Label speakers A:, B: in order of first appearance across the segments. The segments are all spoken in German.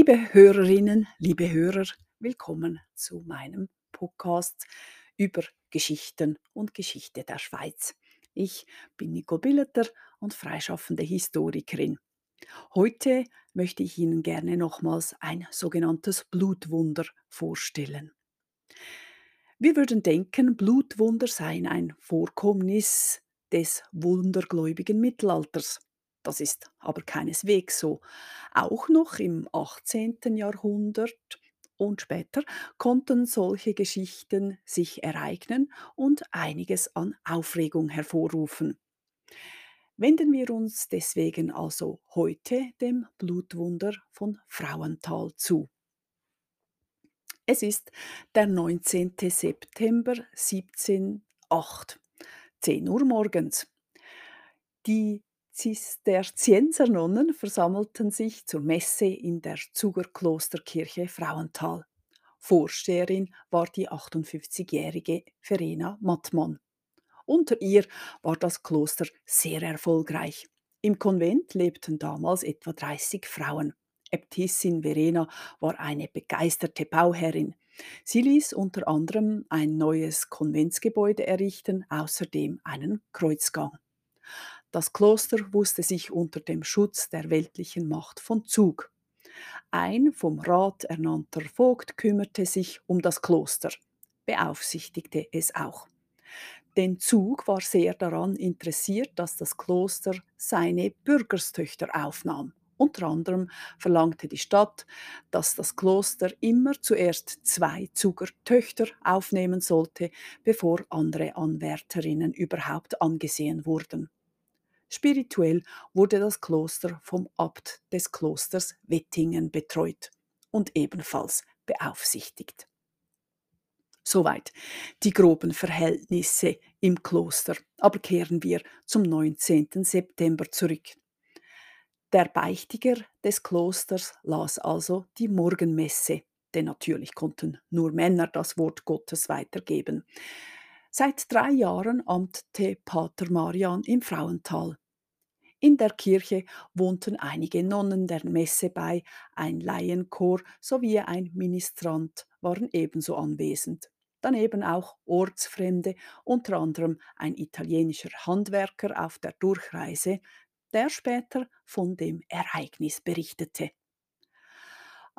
A: Liebe Hörerinnen, liebe Hörer, willkommen zu meinem Podcast über Geschichten und Geschichte der Schweiz. Ich bin Nicole Billeter und freischaffende Historikerin. Heute möchte ich Ihnen gerne nochmals ein sogenanntes Blutwunder vorstellen. Wir würden denken, Blutwunder seien ein Vorkommnis des wundergläubigen Mittelalters. Das ist aber keineswegs so. Auch noch im 18. Jahrhundert und später konnten solche Geschichten sich ereignen und einiges an Aufregung hervorrufen. Wenden wir uns deswegen also heute dem Blutwunder von Frauenthal zu. Es ist der 19. September 1708, 10 Uhr morgens. Die Zisterziensernonnen versammelten sich zur Messe in der Zugerklosterkirche Frauenthal. Vorsteherin war die 58-jährige Verena Mattmann. Unter ihr war das Kloster sehr erfolgreich. Im Konvent lebten damals etwa 30 Frauen. Äbtissin Verena war eine begeisterte Bauherrin. Sie ließ unter anderem ein neues Konventsgebäude errichten, außerdem einen Kreuzgang. Das Kloster wusste sich unter dem Schutz der weltlichen Macht von Zug. Ein vom Rat ernannter Vogt kümmerte sich um das Kloster, beaufsichtigte es auch. Denn Zug war sehr daran interessiert, dass das Kloster seine Bürgerstöchter aufnahm. Unter anderem verlangte die Stadt, dass das Kloster immer zuerst zwei Zugertöchter aufnehmen sollte, bevor andere Anwärterinnen überhaupt angesehen wurden. Spirituell wurde das Kloster vom Abt des Klosters Wettingen betreut und ebenfalls beaufsichtigt. Soweit die groben Verhältnisse im Kloster. Aber kehren wir zum 19. September zurück. Der Beichtiger des Klosters las also die Morgenmesse, denn natürlich konnten nur Männer das Wort Gottes weitergeben. Seit drei Jahren amtete Pater Marian im Frauental. In der Kirche wohnten einige Nonnen der Messe bei, ein Laienchor sowie ein Ministrant waren ebenso anwesend. Daneben auch Ortsfremde, unter anderem ein italienischer Handwerker auf der Durchreise, der später von dem Ereignis berichtete.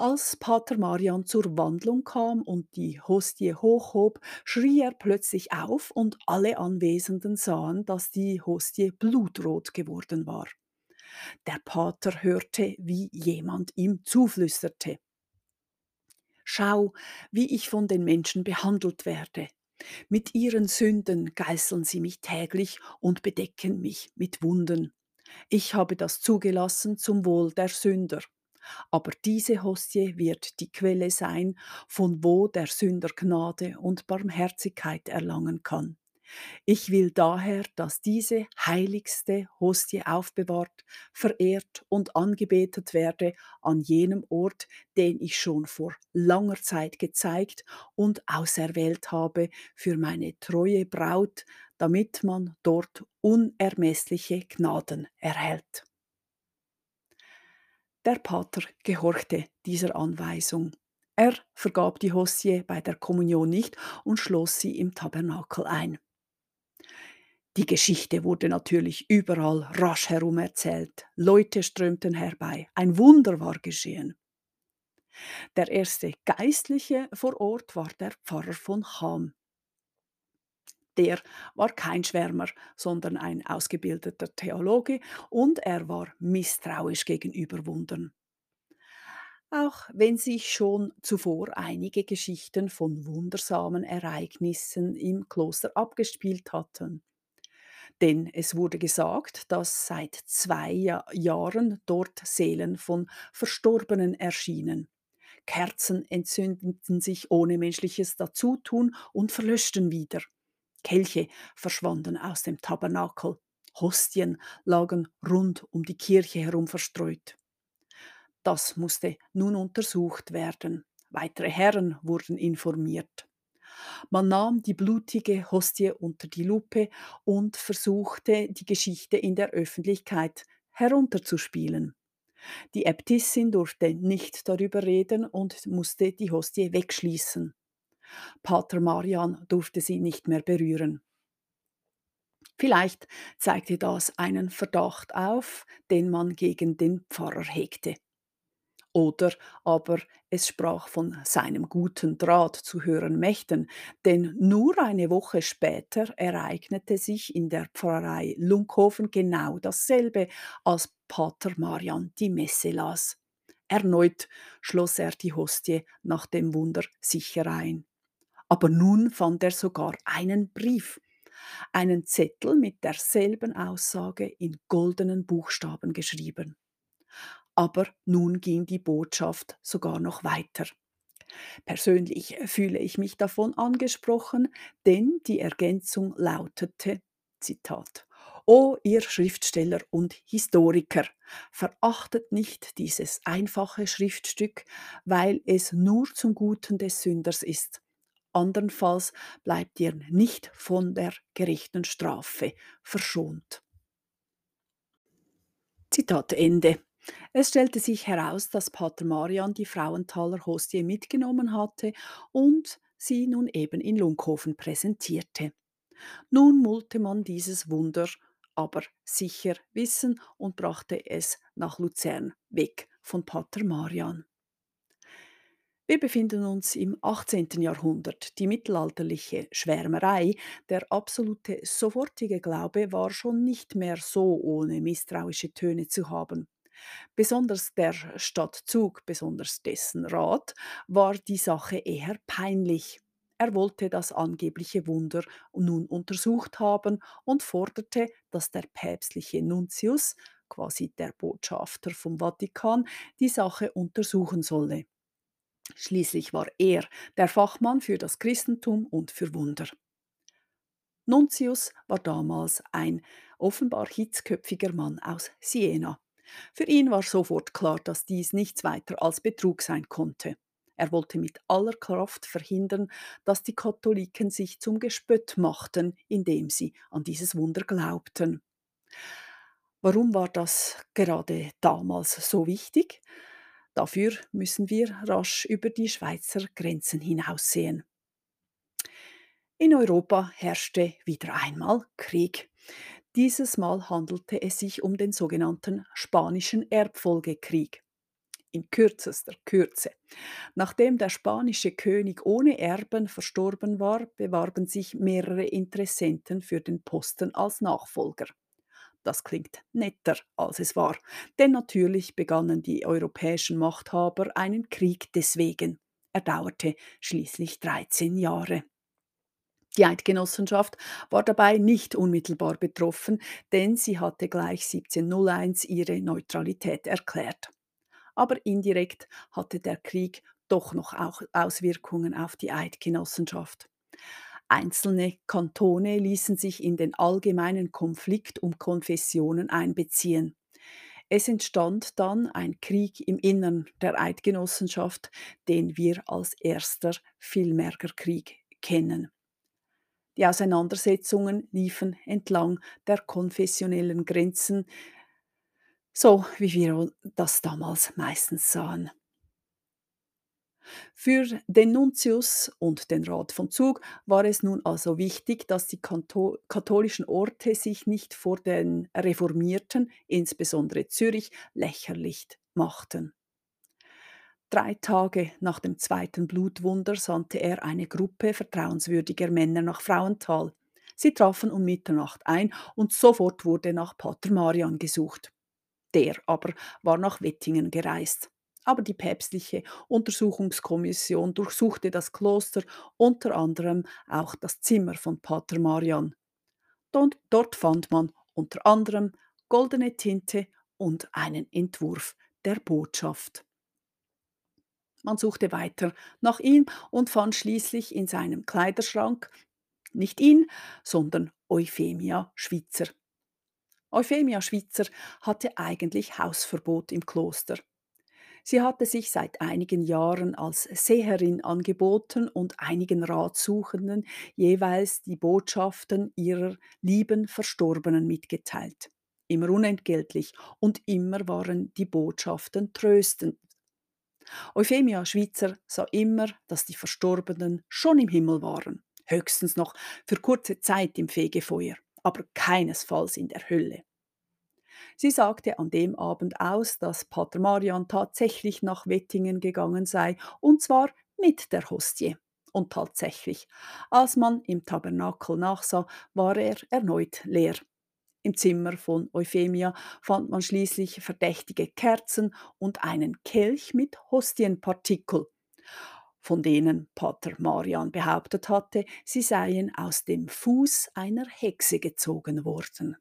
A: Als Pater Marian zur Wandlung kam und die Hostie hochhob, schrie er plötzlich auf und alle Anwesenden sahen, dass die Hostie blutrot geworden war. Der Pater hörte, wie jemand ihm zuflüsterte. Schau, wie ich von den Menschen behandelt werde. Mit ihren Sünden geißeln sie mich täglich und bedecken mich mit Wunden. Ich habe das zugelassen zum Wohl der Sünder. Aber diese Hostie wird die Quelle sein, von wo der Sünder Gnade und Barmherzigkeit erlangen kann. Ich will daher, dass diese heiligste Hostie aufbewahrt, verehrt und angebetet werde an jenem Ort, den ich schon vor langer Zeit gezeigt und auserwählt habe für meine treue Braut, damit man dort unermessliche Gnaden erhält. Der Pater gehorchte dieser Anweisung. Er vergab die Hostie bei der Kommunion nicht und schloss sie im Tabernakel ein. Die Geschichte wurde natürlich überall rasch herum erzählt. Leute strömten herbei. Ein Wunder war geschehen. Der erste Geistliche vor Ort war der Pfarrer von Cham. Der war kein Schwärmer, sondern ein ausgebildeter Theologe und er war misstrauisch gegenüber Wundern. Auch wenn sich schon zuvor einige Geschichten von wundersamen Ereignissen im Kloster abgespielt hatten. Denn es wurde gesagt, dass seit zwei Jahren dort Seelen von Verstorbenen erschienen. Kerzen entzündeten sich ohne menschliches Dazutun und verlöschten wieder. Kelche verschwanden aus dem Tabernakel, Hostien lagen rund um die Kirche herum verstreut. Das musste nun untersucht werden. Weitere Herren wurden informiert. Man nahm die blutige Hostie unter die Lupe und versuchte, die Geschichte in der Öffentlichkeit herunterzuspielen. Die Äbtissin durfte nicht darüber reden und musste die Hostie wegschließen. Pater Marian durfte sie nicht mehr berühren. Vielleicht zeigte das einen Verdacht auf, den man gegen den Pfarrer hegte. Oder aber es sprach von seinem guten Draht zu höheren Mächten, denn nur eine Woche später ereignete sich in der Pfarrei Lunkhofen genau dasselbe, als Pater Marian die Messe las. Erneut schloss er die Hostie nach dem Wunder sicher ein. Aber nun fand er sogar einen Brief, einen Zettel mit derselben Aussage in goldenen Buchstaben geschrieben. Aber nun ging die Botschaft sogar noch weiter. Persönlich fühle ich mich davon angesprochen, denn die Ergänzung lautete, Zitat, O ihr Schriftsteller und Historiker, verachtet nicht dieses einfache Schriftstück, weil es nur zum Guten des Sünders ist. Andernfalls bleibt ihr nicht von der gerechten Strafe verschont. Zitat Ende. Es stellte sich heraus, dass Pater Marian die Frauenthaler Hostie mitgenommen hatte und sie nun eben in Lunkhofen präsentierte. Nun mullte man dieses Wunder aber sicher wissen und brachte es nach Luzern, weg von Pater Marian. Wir befinden uns im 18. Jahrhundert. Die mittelalterliche Schwärmerei, der absolute sofortige Glaube war schon nicht mehr so ohne misstrauische Töne zu haben. Besonders der Stadtzug, besonders dessen Rat, war die Sache eher peinlich. Er wollte das angebliche Wunder nun untersucht haben und forderte, dass der päpstliche Nuntius, quasi der Botschafter vom Vatikan, die Sache untersuchen solle. Schließlich war er der Fachmann für das Christentum und für Wunder. Nuntius war damals ein offenbar hitzköpfiger Mann aus Siena. Für ihn war sofort klar, dass dies nichts weiter als Betrug sein konnte. Er wollte mit aller Kraft verhindern, dass die Katholiken sich zum Gespött machten, indem sie an dieses Wunder glaubten. Warum war das gerade damals so wichtig? Dafür müssen wir rasch über die Schweizer Grenzen hinaussehen. In Europa herrschte wieder einmal Krieg. Dieses Mal handelte es sich um den sogenannten Spanischen Erbfolgekrieg. In kürzester Kürze. Nachdem der spanische König ohne Erben verstorben war, bewarben sich mehrere Interessenten für den Posten als Nachfolger. Das klingt netter, als es war, denn natürlich begannen die europäischen Machthaber einen Krieg deswegen. Er dauerte schließlich 13 Jahre. Die Eidgenossenschaft war dabei nicht unmittelbar betroffen, denn sie hatte gleich 1701 ihre Neutralität erklärt. Aber indirekt hatte der Krieg doch noch Auswirkungen auf die Eidgenossenschaft. Einzelne Kantone ließen sich in den allgemeinen Konflikt um Konfessionen einbeziehen. Es entstand dann ein Krieg im Innern der Eidgenossenschaft, den wir als erster Villmergerkrieg kennen. Die Auseinandersetzungen liefen entlang der konfessionellen Grenzen, so wie wir das damals meistens sahen. Für den Nuntius und den Rat von Zug war es nun also wichtig, dass die katholischen Orte sich nicht vor den Reformierten, insbesondere Zürich, lächerlich machten. Drei Tage nach dem zweiten Blutwunder sandte er eine Gruppe vertrauenswürdiger Männer nach Frauenthal. Sie trafen um Mitternacht ein und sofort wurde nach Pater Marian gesucht. Der aber war nach Wettingen gereist aber die päpstliche Untersuchungskommission durchsuchte das Kloster, unter anderem auch das Zimmer von Pater Marian. Dort, dort fand man unter anderem goldene Tinte und einen Entwurf der Botschaft. Man suchte weiter nach ihm und fand schließlich in seinem Kleiderschrank nicht ihn, sondern Euphemia Schwitzer. Euphemia Schwitzer hatte eigentlich Hausverbot im Kloster. Sie hatte sich seit einigen Jahren als Seherin angeboten und einigen Ratsuchenden jeweils die Botschaften ihrer lieben Verstorbenen mitgeteilt. immer unentgeltlich und immer waren die Botschaften tröstend. Euphemia Schweizer sah immer, dass die Verstorbenen schon im Himmel waren, höchstens noch für kurze Zeit im Fegefeuer, aber keinesfalls in der Hölle. Sie sagte an dem Abend aus, dass Pater Marian tatsächlich nach Wettingen gegangen sei, und zwar mit der Hostie. Und tatsächlich, als man im Tabernakel nachsah, war er erneut leer. Im Zimmer von Euphemia fand man schließlich verdächtige Kerzen und einen Kelch mit Hostienpartikel, von denen Pater Marian behauptet hatte, sie seien aus dem Fuß einer Hexe gezogen worden.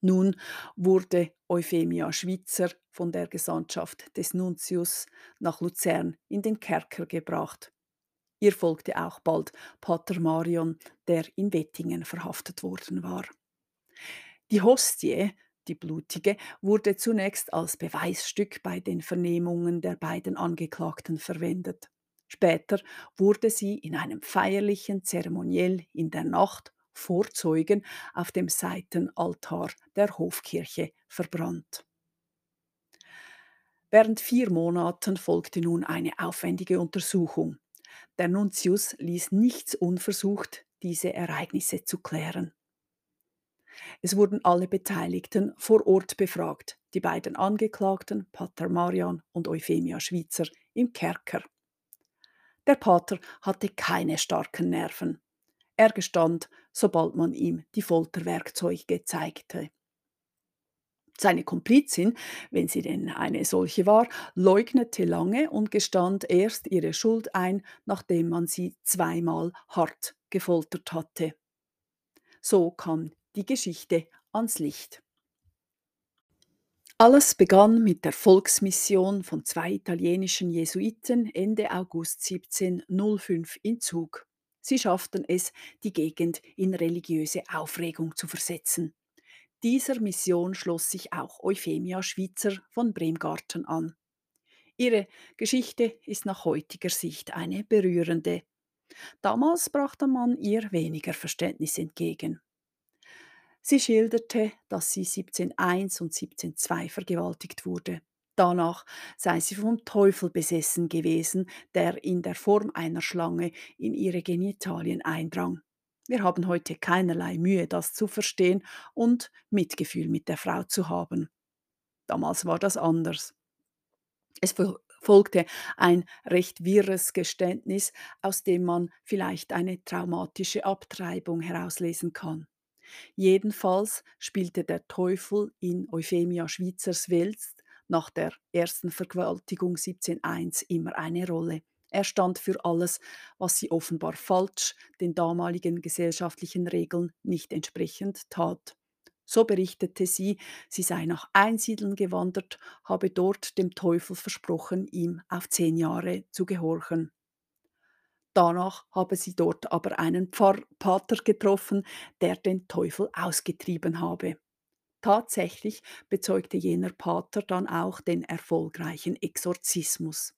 A: Nun wurde Euphemia Schwitzer von der Gesandtschaft des Nuntius nach Luzern in den Kerker gebracht. Ihr folgte auch bald Pater Marion, der in Wettingen verhaftet worden war. Die Hostie, die blutige, wurde zunächst als Beweisstück bei den Vernehmungen der beiden Angeklagten verwendet. Später wurde sie in einem feierlichen Zeremoniell in der Nacht vor Zeugen auf dem Seitenaltar der Hofkirche verbrannt. Während vier Monaten folgte nun eine aufwendige Untersuchung. Der Nuntius ließ nichts unversucht, diese Ereignisse zu klären. Es wurden alle Beteiligten vor Ort befragt, die beiden Angeklagten, Pater Marian und Euphemia Schwitzer, im Kerker. Der Pater hatte keine starken Nerven. Er gestand, sobald man ihm die Folterwerkzeuge zeigte. Seine Komplizin, wenn sie denn eine solche war, leugnete lange und gestand erst ihre Schuld ein, nachdem man sie zweimal hart gefoltert hatte. So kam die Geschichte ans Licht. Alles begann mit der Volksmission von zwei italienischen Jesuiten Ende August 1705 in Zug. Sie schafften es, die Gegend in religiöse Aufregung zu versetzen. Dieser Mission schloss sich auch Euphemia Schwitzer von Bremgarten an. Ihre Geschichte ist nach heutiger Sicht eine berührende. Damals brachte man ihr weniger Verständnis entgegen. Sie schilderte, dass sie 1701 und 1702 vergewaltigt wurde. Danach sei sie vom Teufel besessen gewesen, der in der Form einer Schlange in ihre Genitalien eindrang. Wir haben heute keinerlei Mühe, das zu verstehen und Mitgefühl mit der Frau zu haben. Damals war das anders. Es folgte ein recht wirres Geständnis, aus dem man vielleicht eine traumatische Abtreibung herauslesen kann. Jedenfalls spielte der Teufel in Euphemia Schweizers Welt nach der ersten Vergewaltigung 1701 immer eine Rolle. Er stand für alles, was sie offenbar falsch, den damaligen gesellschaftlichen Regeln nicht entsprechend tat. So berichtete sie, sie sei nach Einsiedeln gewandert, habe dort dem Teufel versprochen, ihm auf zehn Jahre zu gehorchen. Danach habe sie dort aber einen Pfarrpater getroffen, der den Teufel ausgetrieben habe. Tatsächlich bezeugte jener Pater dann auch den erfolgreichen Exorzismus.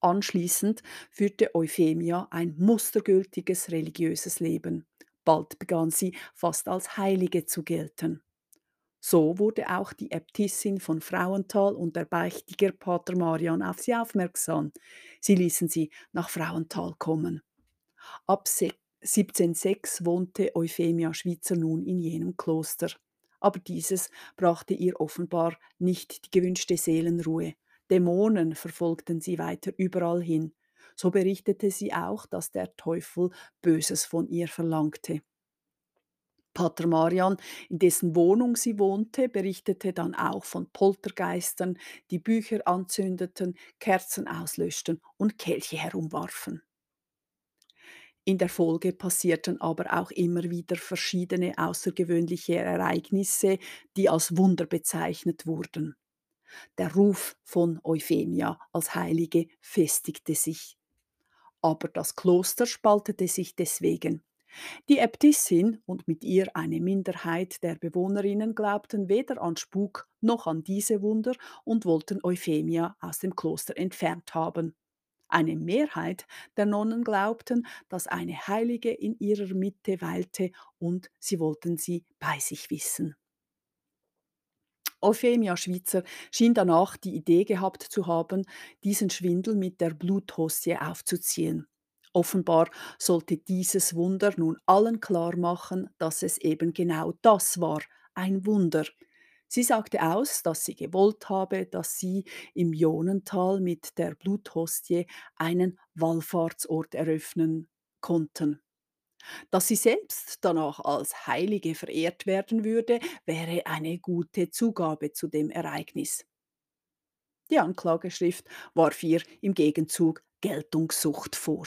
A: Anschließend führte Euphemia ein mustergültiges religiöses Leben. Bald begann sie fast als Heilige zu gelten. So wurde auch die Äbtissin von Frauenthal und der Beichtiger Pater Marian auf sie aufmerksam. Sie ließen sie nach Frauenthal kommen. Ab 1706 wohnte Euphemia Schwitzer nun in jenem Kloster. Aber dieses brachte ihr offenbar nicht die gewünschte Seelenruhe. Dämonen verfolgten sie weiter überall hin. So berichtete sie auch, dass der Teufel Böses von ihr verlangte. Pater Marian, in dessen Wohnung sie wohnte, berichtete dann auch von Poltergeistern, die Bücher anzündeten, Kerzen auslöschten und Kelche herumwarfen. In der Folge passierten aber auch immer wieder verschiedene außergewöhnliche Ereignisse, die als Wunder bezeichnet wurden. Der Ruf von Euphemia als Heilige festigte sich. Aber das Kloster spaltete sich deswegen. Die Äbtissin und mit ihr eine Minderheit der Bewohnerinnen glaubten weder an Spuk noch an diese Wunder und wollten Euphemia aus dem Kloster entfernt haben. Eine Mehrheit der Nonnen glaubten, dass eine Heilige in ihrer Mitte weilte und sie wollten sie bei sich wissen. Euphemia Schwitzer schien danach die Idee gehabt zu haben, diesen Schwindel mit der Bluthostie aufzuziehen. Offenbar sollte dieses Wunder nun allen klar machen, dass es eben genau das war, ein Wunder. Sie sagte aus, dass sie gewollt habe, dass sie im Ionental mit der Bluthostie einen Wallfahrtsort eröffnen konnten. Dass sie selbst danach als Heilige verehrt werden würde, wäre eine gute Zugabe zu dem Ereignis. Die Anklageschrift warf ihr im Gegenzug Geltungssucht vor.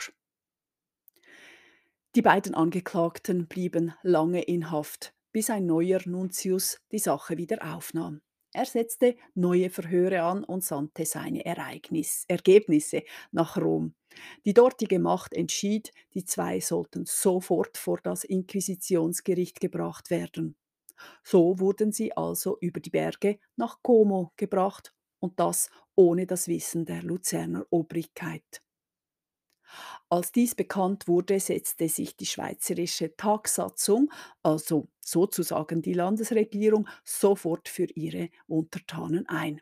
A: Die beiden Angeklagten blieben lange in Haft, bis ein neuer Nuntius die Sache wieder aufnahm. Er setzte neue Verhöre an und sandte seine Ereignis Ergebnisse nach Rom. Die dortige Macht entschied, die zwei sollten sofort vor das Inquisitionsgericht gebracht werden. So wurden sie also über die Berge nach Como gebracht und das ohne das Wissen der Luzerner Obrigkeit. Als dies bekannt wurde, setzte sich die schweizerische Tagsatzung, also sozusagen die Landesregierung, sofort für ihre Untertanen ein.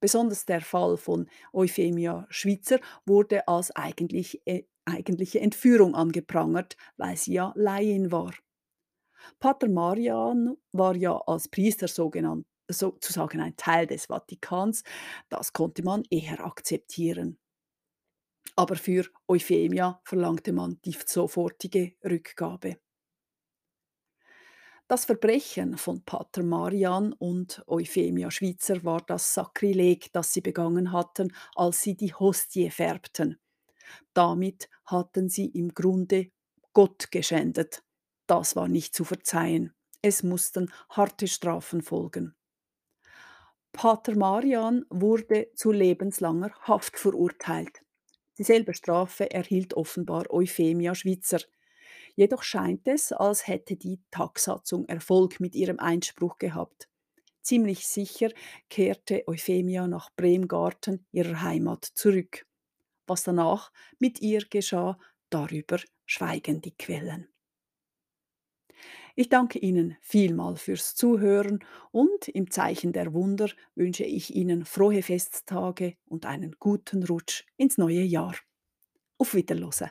A: Besonders der Fall von Euphemia Schwitzer wurde als eigentlich, äh, eigentliche Entführung angeprangert, weil sie ja Laien war. Pater Marian war ja als Priester sogenannt, sozusagen ein Teil des Vatikans, das konnte man eher akzeptieren. Aber für Euphemia verlangte man die sofortige Rückgabe. Das Verbrechen von Pater Marian und Euphemia Schwitzer war das Sakrileg, das sie begangen hatten, als sie die Hostie färbten. Damit hatten sie im Grunde Gott geschändet. Das war nicht zu verzeihen. Es mussten harte Strafen folgen. Pater Marian wurde zu lebenslanger Haft verurteilt. Dieselbe Strafe erhielt offenbar Euphemia Schwitzer. Jedoch scheint es, als hätte die Tagsatzung Erfolg mit ihrem Einspruch gehabt. Ziemlich sicher kehrte Euphemia nach Bremgarten, ihrer Heimat, zurück. Was danach mit ihr geschah, darüber schweigen die Quellen. Ich danke Ihnen vielmal fürs Zuhören und im Zeichen der Wunder wünsche ich Ihnen frohe Festtage und einen guten Rutsch ins neue Jahr. Auf Wiederhören.